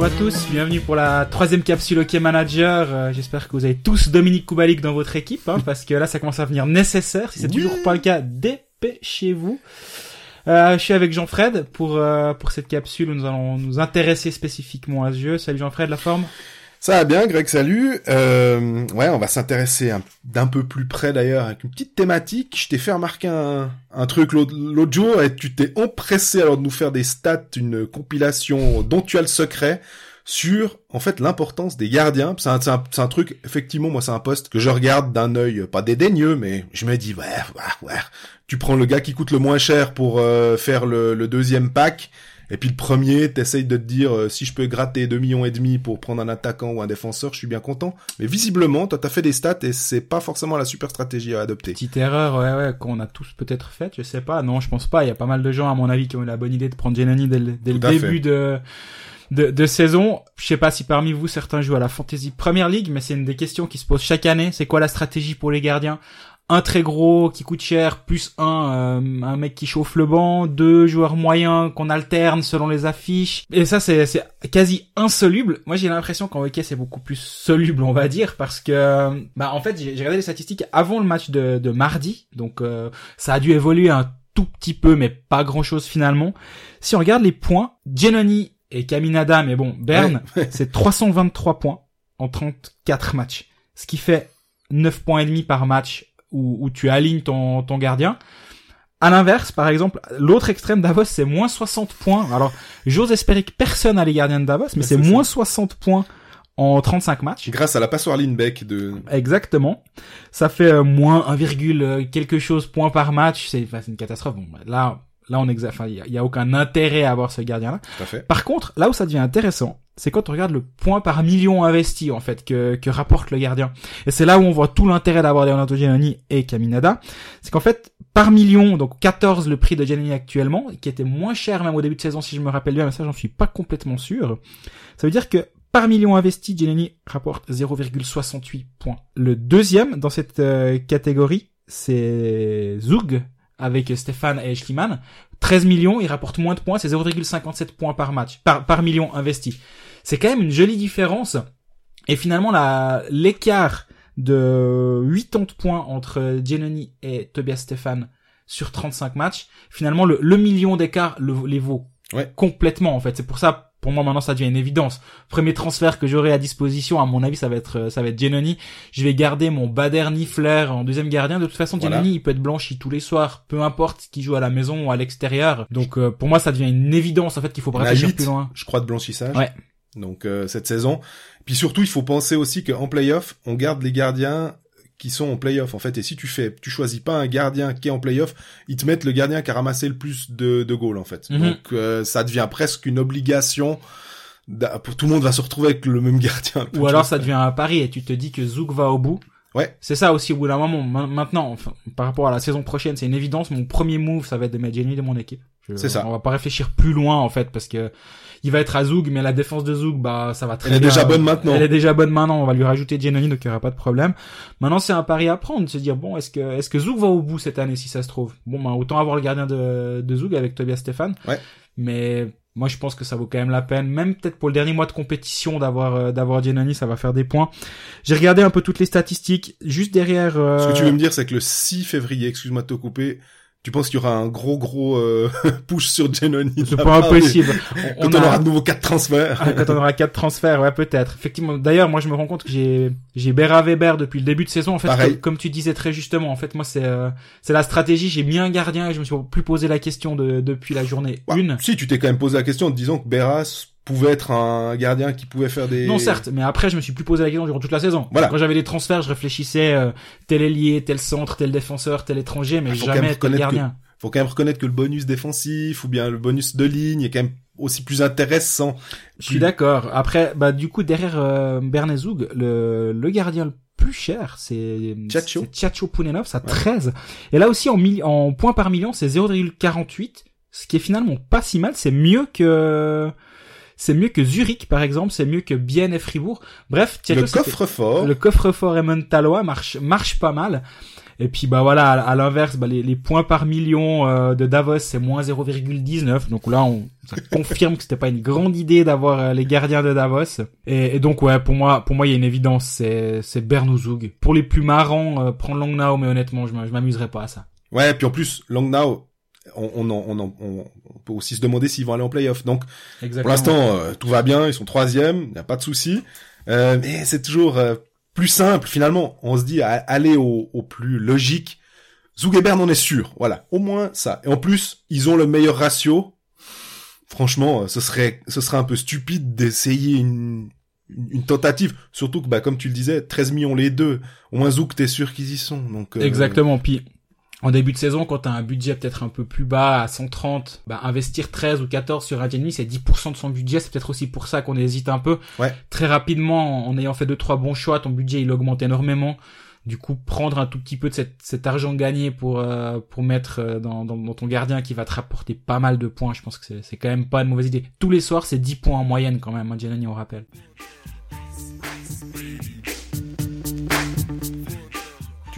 bonjour à tous, bienvenue pour la troisième capsule OK Manager. Euh, J'espère que vous avez tous Dominique Koubalik dans votre équipe, hein, parce que là ça commence à venir nécessaire. Si c'est Oui. toujours pas le cas, dépêchez-vous. Euh, je suis avec Jean-Fred pour euh, pour cette capsule où nous allons nous intéresser spécifiquement à ce jeu. Salut Jean-Fred, la forme? Ça va bien, Greg, salut. Euh, ouais, on va s'intéresser un- d'un peu plus près d'ailleurs avec une petite thématique. Je t'ai fait remarquer un, un truc l'autre jour et tu t'es empressé alors de nous faire des stats, une compilation dont tu as le secret sur en fait l'importance des gardiens. C'est un, un, truc, effectivement, moi c'est un poste que je regarde d'un œil pas dédaigneux, mais je me dis ouais, ouais, ouais. Tu prends le gars qui coûte le moins cher pour euh, faire le deuxième pack. Et puis le premier, t'essayes de te dire euh, si je peux gratter 2 millions et demi pour prendre un attaquant ou un défenseur, je suis bien content. Mais visiblement, toi t'as fait des stats et c'est pas forcément la super stratégie à adopter. Petite erreur, ouais, ouais, qu'on a tous peut-être faite, je sais pas. Non, je pense pas. Il y a pas mal de gens, à mon avis, qui ont eu la bonne idée de prendre Genani dès le, dès début de, de, de saison. Je sais pas si parmi vous, certains jouent à la Fantasy Premier League, mais c'est une des questions qui se posent chaque année. C'est quoi la stratégie pour les gardiens? Un très gros qui coûte cher, plus un, euh, un mec qui chauffe le banc, deux joueurs moyens qu'on alterne selon les affiches. Et ça, c'est, c'est quasi insoluble. Moi, j'ai l'impression qu'en hockey, c'est beaucoup plus soluble, on va dire, parce que, bah, en fait, j'ai j'ai regardé les statistiques avant le match de, de mardi, donc euh, ça a dû évoluer un tout petit peu, mais pas grand-chose finalement. Si on regarde les points, Giannoni et Caminada, mais bon, Berne, c'est 323 points en 34 matchs, ce qui fait 9 points et demi par match où, où tu alignes ton, ton gardien. À l'inverse, par exemple, l'autre extrême Davos, c'est moins 60 points. Alors, j'ose espérer que personne n'a les gardiens de Davos, mais c'est moins 60 points en 35 matchs. Grâce à la passoire Lindbeck de... Exactement. Ça fait euh, moins 1, virgule quelque chose points par match. C'est enfin, c'est une catastrophe. Bon, bah, là, là, on exa... enfin, il y, a- il y a aucun intérêt à avoir ce gardien-là. Par contre, là où ça devient intéressant, c'est quand on regarde le point par million investi, en fait, que, que rapporte le gardien. Et c'est là où on voit tout l'intérêt d'avoir Leonardo Giannini et Caminada. C'est qu'en fait, par million, donc 14 le prix de Giannini actuellement, qui était moins cher même au début de saison, si je me rappelle bien, mais ça, j'en suis pas complètement sûr. Ça veut dire que par million investi, Giannini rapporte 0,68 points. Le deuxième dans cette euh, catégorie, c'est Zug, avec Stéphane et Schliemann. 13 millions, il rapporte moins de points, c'est 0,57 points par match, par, par million investi. C'est quand même une jolie différence. Et finalement, la, l'écart de 80 points entre Giannoni et Tobias Stéphane sur 35 matchs, finalement, le, le million d'écart le- les vaut Ouais. complètement, en fait. C'est pour ça, pour moi, maintenant, ça devient une évidence. Premier transfert que j'aurai à disposition, à mon avis, ça va être, euh, ça va être Giannoni. Je vais garder mon Bader Niffler en deuxième gardien. De toute façon, Voilà. Giannoni, il peut être blanchi tous les soirs, peu importe qui joue à la maison ou à l'extérieur. Donc, euh, pour moi, ça devient une évidence, en fait, qu'il faut pas réfléchir plus loin. je crois, de blanchissage. Ouais. Donc euh, cette saison. Puis surtout, il faut penser aussi qu'en playoff, on garde les gardiens qui sont en playoff en fait. Et si tu fais, tu choisis pas un gardien qui est en playoff, ils te mettent le gardien qui a ramassé le plus de, de goals en fait. Mhm. Donc euh, ça devient presque une obligation. Pour tout le monde va se retrouver avec le même gardien. Ou alors, ça devient un pari et tu te dis que Zouk va au bout. Ouais. C'est ça aussi au bout d'un moment. Ma- Maintenant, enfin, par rapport à la saison prochaine, c'est une évidence. Mon premier move, ça va être de mettre Jenny de mon équipe. C'est ça. On va pas réfléchir plus loin en fait parce que il va être à Zoug, mais la défense de Zoug, bah ça va très Elle est bien. déjà bonne maintenant. Elle est déjà bonne maintenant. On va lui rajouter Giannoni, donc il y aura pas de problème. Maintenant, c'est un pari à prendre, se dire bon, est-ce que est-ce que Zoug va au bout cette année si ça se trouve? Bon, ben autant avoir le gardien de de Zoug avec Tobias Stéphane. Ouais. Mais moi, je pense que ça vaut quand même la peine, même peut-être pour le dernier mois de compétition d'avoir euh, d'avoir Giannoni, ça va faire des points. J'ai regardé un peu toutes les statistiques, juste derrière. euh, Ce que tu veux me dire, c'est que le 6 février, excuse-moi de te couper, tu penses qu'il y aura un gros gros euh, push sur Genoni C'est pas impossible. On, Quand on, aura de nouveau quatre transferts. Ah, quand on aura quatre transferts, ouais, peut-être. Effectivement. D'ailleurs, moi, je me rends compte que j'ai, j'ai Bera Weber depuis le début de saison. En fait, comme, comme tu disais très justement, en fait, moi, c'est, euh, c'est la stratégie. J'ai mis un gardien et je me suis plus posé la question de, depuis la journée Ouais, une. Si, tu t'es quand même posé la question en te disant que Beras pouvait être un gardien qui pouvait faire des... Non, certes, mais après, je me suis plus posé la question durant toute la saison. Voilà. Quand j'avais des transferts, je réfléchissais, euh, tel ailier, tel centre, tel défenseur, tel étranger, mais Ah, jamais tel gardien. Faut quand même reconnaître que le bonus défensif ou bien le bonus de ligne est quand même aussi plus intéressant. Je suis d'accord. Après, bah, du coup, derrière, euh, Bernezoug, le, le gardien le plus cher, c'est Tchatcho. c'est Tchatcho Pounenov, ça 13. Et là aussi, en, en points par million, c'est 0,48, ce qui est finalement pas si mal. C'est mieux que c'est mieux que Zurich, par exemple. C'est mieux que Bienne et Fribourg. Bref, le coffre-fort. le coffre-fort Emmentalois marche marche pas mal. Et puis bah voilà, à, l'inverse, bah, les, les, points par million euh, de Davos c'est moins 0,19. Donc là, on ça confirme que c'était pas une grande idée d'avoir euh, les gardiens de Davos. Et, et, donc ouais, pour moi, pour moi, il y a une évidence, c'est c'est Bernouzug. Pour les plus marrants, euh, prendre Langnau, mais honnêtement, je m'amuserais pas à ça. Ouais, puis en plus Langnau, on, on, on, on, peut aussi se demander s'ils vont aller en playoff. Donc pour l'instant, tout va bien, ils sont troisième, il n'y a pas de souci. mais c'est toujours plus simple finalement. On se dit aller au, au plus logique. Bern, on est sûr. Voilà, au moins ça. Et en plus, ils ont le meilleur ratio. Franchement, ce serait ce serait un peu stupide d'essayer une une tentative, surtout que bah comme tu le disais, 13 millions les deux. Au moins Zouk, t'es sûr qu'ils y sont. Donc euh, exactement. Puis en début de saison, quand t'as un budget peut-être un peu plus bas, à 130, bah, investir 13 ou 14 sur un demi, c'est 10% de son budget. C'est peut-être aussi pour ça qu'on hésite un peu. Ouais. Très rapidement, en ayant fait deux, trois bons choix, ton budget, il augmente énormément. Du coup, prendre un tout petit peu de cet, argent gagné pour euh, pour mettre euh, dans, dans, ton gardien qui va te rapporter pas mal de points, je pense que c'est quand même pas une mauvaise idée. Tous les soirs, c'est 10 points en moyenne quand même, hein, Gianni, on rappelle.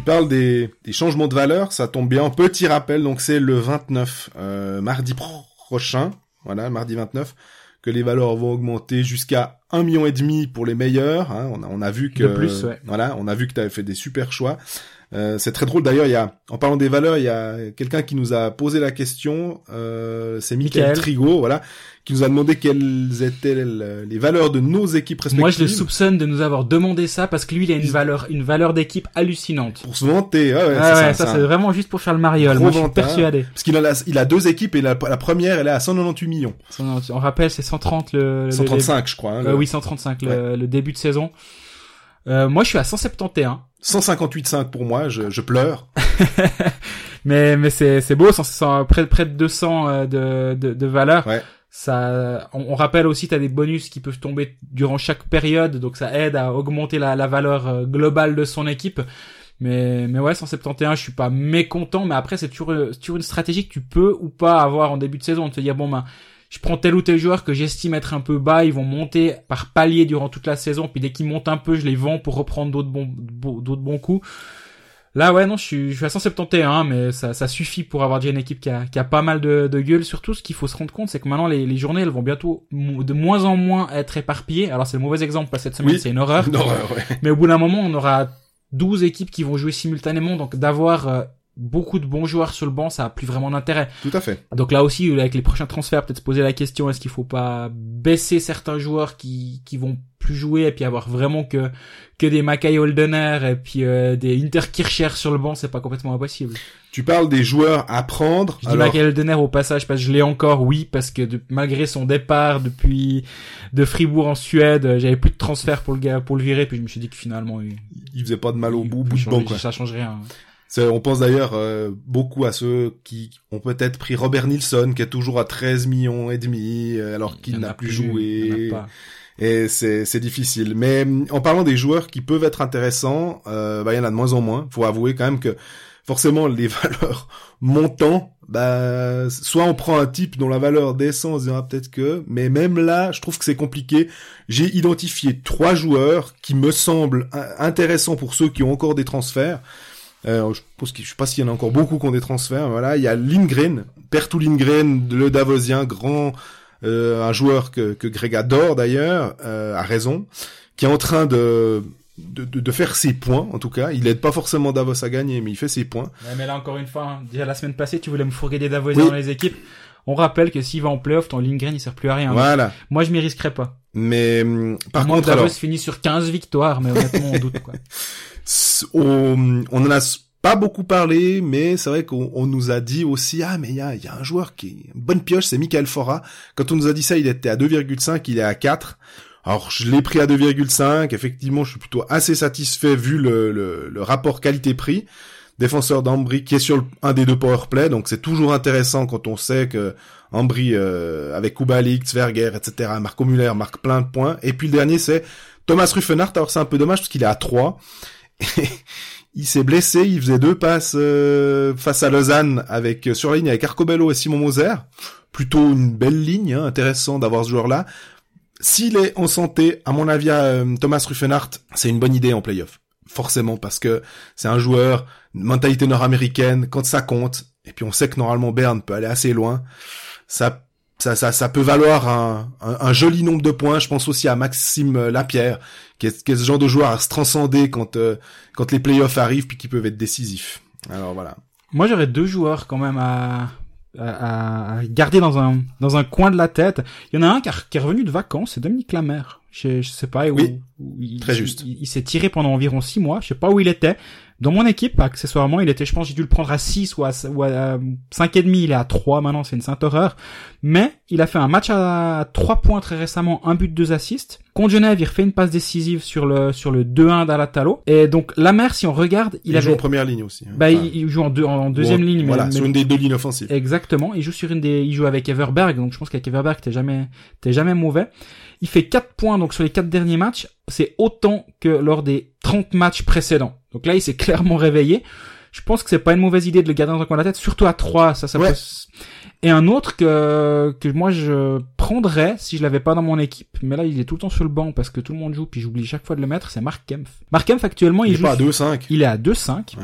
Tu parles des, changements de valeur, ça tombe bien. Petit rappel, donc c'est le 29, euh, mardi prochain, voilà, mardi 29, que les valeurs vont augmenter jusqu'à un million et demi pour les meilleurs. Hein. On, a, on a vu que, plus, voilà, on a vu que tu avais fait des super choix. Euh, c'est très drôle d'ailleurs. Il y a, en parlant des valeurs, il y a quelqu'un qui nous a posé la question. Euh, c'est Michael, Trigo, voilà, qui nous a demandé quelles étaient les valeurs de nos équipes respectives. Moi, je le soupçonne de nous avoir demandé ça parce que lui, il a une valeur, une valeur d'équipe hallucinante. Pour se vanter, ouais, ah ça, c'est vraiment juste pour faire le mariole. Moi, je suis persuadé. Parce qu'il a, il a deux équipes et la, première, elle est à 198 millions. On rappelle, c'est 130 le. 135, je crois. Hein, euh, 135 le, le début de saison. Euh, moi, je suis à 171. 158,5 pour moi, je, je pleure. mais mais c'est c'est beau, près près de 200 euh, de de, de valeur. Ouais. Ça, on, rappelle aussi, tu as des bonus qui peuvent tomber durant chaque période, donc ça aide à augmenter la, la valeur euh, globale de son équipe. Mais, mais ouais, 171, je suis pas mécontent, mais après, c'est toujours, toujours une stratégie que tu peux ou pas avoir en début de saison. De te dire, bon, ben, je prends tel ou tel joueur que j'estime être un peu bas, ils vont monter par palier durant toute la saison, puis dès qu'ils montent un peu, je les vends pour reprendre d'autres bons, d'autres bons coups. Là, ouais, non, je suis, je suis à 171, mais ça, ça suffit pour avoir déjà une équipe qui a, qui a pas mal de, de gueule. Surtout, ce qu'il faut se rendre compte, c'est que maintenant, les, les journées, elles vont bientôt de moins en moins être éparpillées. Alors, c'est le mauvais exemple, parce que cette semaine, c'est une horreur. Une horreur ouais. Mais au bout d'un moment, on aura 12 équipes qui vont jouer simultanément, donc d'avoir euh, beaucoup de bons joueurs sur le banc, ça a plus vraiment d'intérêt. Tout à fait. Donc là aussi, avec les prochains transferts, peut-être se poser la question est-ce qu'il faut pas baisser certains joueurs qui qui vont plus jouer et puis avoir vraiment que que des Mackay Holdener et puis euh, des Interkircher sur le banc, c'est pas complètement impossible. Tu parles des joueurs à prendre. Je dis Mackay Holdener au passage parce que je l'ai encore, oui, parce que malgré son départ depuis de Fribourg en Suède, j'avais plus de transfert pour le gars pour le virer, puis je me suis dit que finalement il, il faisait pas de mal au bout, bout de banc, quoi. Ça change rien. On pense d'ailleurs euh, beaucoup à ceux qui ont peut-être pris Robert Nilsson, qui est toujours à 13 millions et demi, euh, alors qu'il n'a plus, joué. Et c'est difficile. Mais mm, en parlant des joueurs qui peuvent être intéressants, euh, bah, il y en a de moins en moins. Faut avouer quand même que forcément les valeurs montant, bah soit on prend un type dont la valeur descend, on se dira peut-être que, mais même là, je trouve que c'est compliqué. J'ai identifié trois joueurs qui me semblent intéressants pour ceux qui ont encore des transferts. Euh, je pense que je sais pas s'il y en a encore beaucoup qui ont des transferts. Voilà, il y a Lindgren, Pertu Lindgren, le Davosien, grand, euh, un joueur que, que Greg adore d'ailleurs, euh, a raison, qui est en train de, de, de, faire ses points. En tout cas, il aide pas forcément Davos à gagner, mais il fait ses points. mais là encore une fois, hein, déjà la semaine passée, tu voulais me fourguer des Davosiens dans les équipes. On rappelle que s'il va en playoff, ton Lindgren il sert plus à rien. Voilà. Moi je m'y risquerais pas. Mais hum, par contre, Davos alors... finit sur 15 victoires, mais honnêtement on doute quoi. on, on en a pas beaucoup parlé, mais c'est vrai qu'on nous a dit aussi, ah, mais il y a, y a un joueur qui est une bonne pioche, c'est Michael Fora. Quand on nous a dit ça, il était à 2,5, il est à 4. Alors, je l'ai pris à 2,5. Effectivement, je suis plutôt assez satisfait vu le, le, rapport qualité-prix. Défenseur d'Ambry qui est sur un des deux powerplay, donc c'est toujours intéressant quand on sait que Ambry, euh, avec Kubalik, Zwerger, etc., Marco Muller marque plein de points. Et puis le dernier, c'est Thomas Ruffenhardt. Alors, c'est un peu dommage parce qu'il est à 3. il s'est blessé, il faisait deux passes euh, face à Lausanne avec euh, sur la ligne avec Arcobello et Simon Moser. Plutôt une belle ligne, hein, intéressant d'avoir ce joueur-là. S'il est en santé, à mon avis, euh, Thomas Ruffenhardt, c'est une bonne idée en playoff. Forcément parce que c'est un joueur mentalité nord-américaine quand ça compte et puis on sait que normalement Berne peut aller assez loin. Ça ça, ça, ça peut valoir un, un, joli nombre de points. Je pense aussi à Maxime Lapierre, qui est, qui ce genre de joueur à se transcender quand, euh, quand les playoffs arrivent puis qui peuvent être décisifs. Alors voilà. Moi, j'aurais deux joueurs quand même à, à, garder dans un, dans un coin de la tête. Il y en a un qui, qui est revenu de vacances, c'est Dominique Lamère. Je, je sais pas où, oui, il, très juste. Il, s'est tiré pendant environ six mois. Je sais pas où il était. Dans mon équipe, accessoirement, il était, je pense, j'ai dû le prendre à 6 ou à, ou à 5 et demi. Il est à 3 maintenant, c'est une sainte horreur. Mais il a fait un match à 3 points très récemment, un but, deux assists. Contre Genève, il refait une passe décisive sur le sur le 2-1 d'Alatalo. Et donc la mer, si on regarde, il, il avait... joue en première ligne aussi. Hein. Bah, il, joue en, deux, en deuxième ligne. Voilà, mais, sur une des deux lignes offensives. Exactement. Il joue sur une des, il joue avec Everberg. Donc je pense qu'avec Everberg, t'es jamais, t'es jamais mauvais. Il fait 4 points donc sur les 4 derniers matchs. C'est autant que lors des 30 matchs précédents. Donc là, il s'est clairement réveillé. Je pense que c'est pas une mauvaise idée de le garder dans un coin de la tête, surtout à 3, ça, ça peut... Et un autre que, que moi je prendrais si je l'avais pas dans mon équipe, mais là il est tout le temps sur le banc parce que tout le monde joue, puis j'oublie chaque fois de le mettre, c'est Mark Kempf. Mark Kempf actuellement il, il joue... pas à 2-5. Il est à 2-5.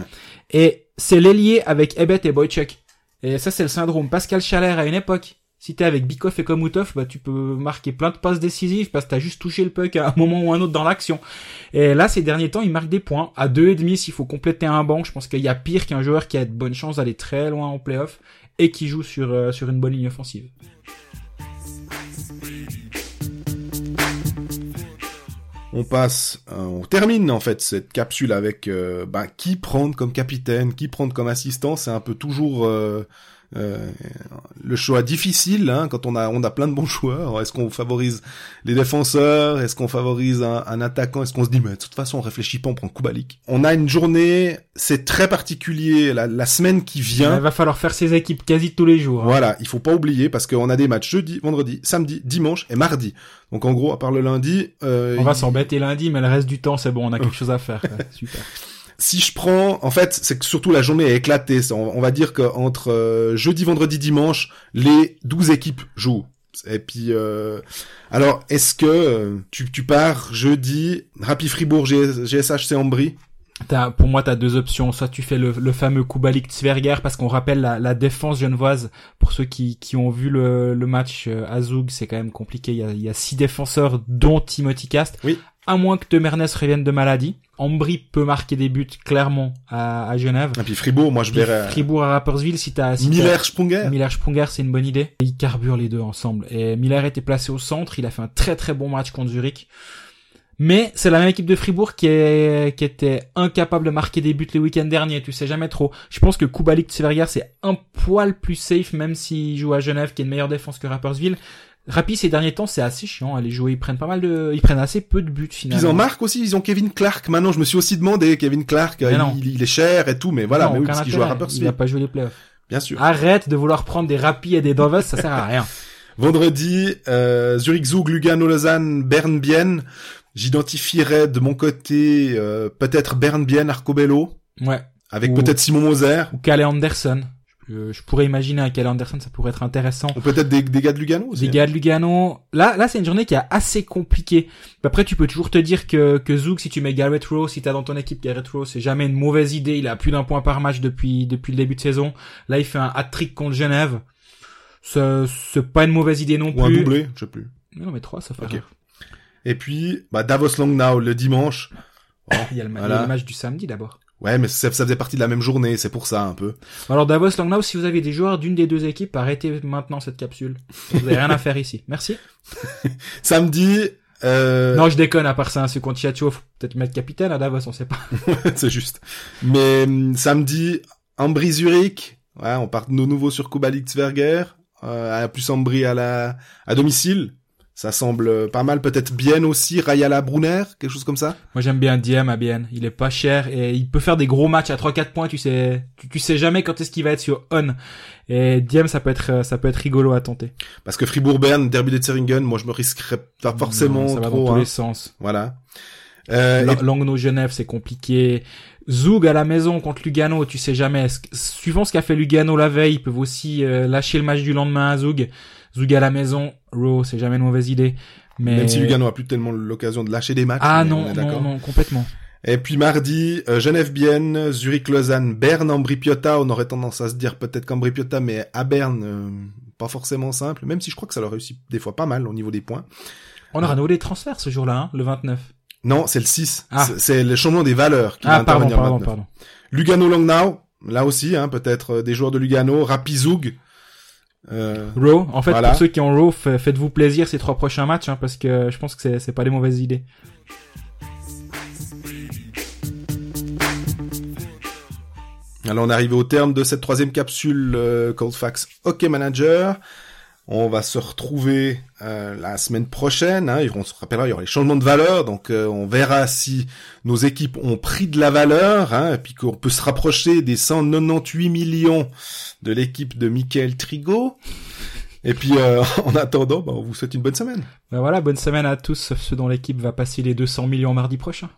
Et c'est l'ailier avec Ebet et Boychuk. Et ça c'est le syndrome Pascal Chaler à une époque si t'es avec Bikoff et Komutov, bah tu peux marquer plein de passes décisives parce que t'as juste touché le puck à un moment ou un autre dans l'action. Et là, ces derniers temps, il marque des points. À deux et demi, s'il faut compléter un banc, je pense qu'il y a pire qu'un joueur qui a de bonnes chances d'aller très loin en playoff et qui joue sur, euh, sur une bonne ligne offensive. on passe, euh, on termine en fait cette capsule avec euh, bah, qui prendre comme capitaine, qui prendre comme assistant. C'est un peu toujours euh, le choix difficile hein, quand on a on a plein de bons joueurs. Est-ce qu'on favorise les défenseurs? Est-ce qu'on favorise un, attaquant? Est-ce qu'on se dit mais de toute façon on réfléchit pas, on prend Kubalik On a une journée, c'est très particulier. La, semaine qui vient, il va falloir faire ses équipes quasi tous les jours. Hein. Voilà, il faut pas oublier parce qu'on a des matchs jeudi, vendredi, samedi, dimanche et mardi. Donc en gros, à part le lundi, euh, on va s'embêter lundi, mais le reste du temps c'est bon, on a quelque chose à faire. Super. Si je prends, en fait, c'est que surtout la journée est éclatée. On, va dire qu'entre euh, jeudi, vendredi, dimanche, les 12 équipes jouent. Et puis, euh, alors, est-ce que euh, tu, tu pars jeudi, Rappi Fribourg, GSHC Ambry? As, pour moi, tu as deux options. Soit tu fais le, le fameux Kubalik Zwerger, parce qu'on rappelle la, la, défense genevoise, pour ceux qui, qui ont vu le, le match à Zug, c'est quand même compliqué. Il y, a, il y a six défenseurs, dont Timothy Cast. Oui à moins que de Mernes revienne de maladie. Ambry peut marquer des buts clairement à, à Genève. Et puis Fribourg, moi je verrais. Fribourg à Rapperswil, si t'as. Si Miller Sprunger. Miller Sprunger, c'est une bonne idée. Ils carburent les deux ensemble. Et Miller était placé au centre, il a fait un très très bon match contre Zurich. Mais c'est la même équipe de Fribourg qui, est, qui était incapable de marquer des buts les week-ends derniers, tu sais jamais trop. Je pense que Kubalik Tseverger c'est un poil plus safe même s'il joue à Genève qui est une meilleure défense que Rapperswil. Rapide ces derniers temps, c'est assez chiant. Les jouer, ils prennent pas mal de, ils prennent assez peu de buts finalement. Ils en marquent aussi. Ils ont Kevin Clark. Maintenant, je me suis aussi demandé, Kevin Clark, il, est cher et tout, mais voilà, mais oui, parce qu'il joue à Rapperswil. Il a pas joué les playoffs. Bien sûr. Arrête de vouloir prendre des Rapi et des Dovers, ça sert à rien. Vendredi, euh, Zurich Zug, Lugano, Lausanne, Bern, Bienne. J'identifierais de mon côté euh, peut-être Bern, Bienne, Arcobello. Ouais. Avec peut-être Simon Moser. Ou Calais Anderson. Je, je, pourrais imaginer à Cal Anderson, ça pourrait être intéressant. Ou peut-être des, des, gars de Lugano aussi. Des gars de Lugano. Là, là, c'est une journée qui est assez compliquée. Après, tu peux toujours te dire que, que Zouk, si tu mets Garrett Rowe, si t'as dans ton équipe Garrett Rowe, c'est jamais une mauvaise idée. Il a plus d'un point par match depuis, depuis le début de saison. Là, il fait un hat-trick contre Genève. C'est, c'est pas une mauvaise idée non plus. Ou un doublé, je sais plus. Non, mais trois, ça fait okay. Et puis, bah, Davos Now le dimanche. il, y a le, voilà. il y a le match du samedi d'abord. Ouais, mais ça, ça, faisait partie de la même journée, c'est pour ça un peu. Alors Davos Langnau, si vous avez des joueurs d'une des deux équipes, arrêtez maintenant cette capsule. Vous avez rien à faire ici. Merci. Samedi. Euh... Non, je déconne. À part ça, c'est contre Chiacho, faut peut-être mettre capitaine à Davos, on sait pas. c'est juste. Mais hum, samedi, Ambry Zurich. Ouais, on part de nouveau sur Kubalik Zwerger. Euh, plus Ambry à la à domicile. Ça semble pas mal, peut-être bien aussi, Rayala Brunner, quelque chose comme ça? Moi j'aime bien Diem à Bien. Il est pas cher et il peut faire des gros matchs à 3-4 points. Tu sais, tu, sais jamais quand est-ce qu'il va être sur on. Et Diem, ça peut être, ça peut être rigolo à tenter. Parce que Fribourg-Bern, Derby de Zeringen, moi je me risquerais pas forcément ça va trop. dans tous hein. les sens. Voilà. Euh, Langnau Genève, c'est compliqué. Zug à la maison contre Lugano, tu sais jamais. Suivant ce qu'a fait Lugano la veille, ils peuvent aussi euh, lâcher le match du lendemain à Zug. Zug à la maison, Raw, c'est jamais une mauvaise idée. Mais... Même si Lugano a plus tellement l'occasion de lâcher des matchs. Ah non, non, non, complètement. Et puis mardi, euh, Genève-Bienne, Zurich-Lausanne, Berne, Ambri-Piotta. On aurait tendance à se dire peut-être qu'Ambri-Piotta, mais à Berne, euh, pas forcément simple. Même si je crois que ça leur réussit des fois pas mal au niveau des points. On aura nouveau des transferts ce jour-là, hein, le 29. Non, c'est le 6. Ah. C'est- le changement des valeurs qui va Ah, pardon, intervenir pardon, pardon. Lugano-Langnau, là aussi, hein, peut-être euh, des joueurs de Lugano. Rapizoug. Euh, Raw, en fait, Voilà. pour ceux qui ont Raw, fa- faites-vous plaisir ces trois prochains matchs, hein, parce que je pense que c'est- pas des mauvaises idées. Alors on est arrivé au terme de cette troisième capsule euh, Coldfax Hockey Manager. On va se retrouver euh, la semaine prochaine. Hein, on se rappellera, il y aura les changements de valeur, donc euh, on verra si nos équipes ont pris de la valeur, hein, et puis qu'on peut se rapprocher des 198 millions de l'équipe de Michael Trigo. Et puis euh, en attendant, bah, on vous souhaite une bonne semaine. Ben voilà, bonne semaine à tous, ceux dont l'équipe va passer les 200 millions mardi prochain.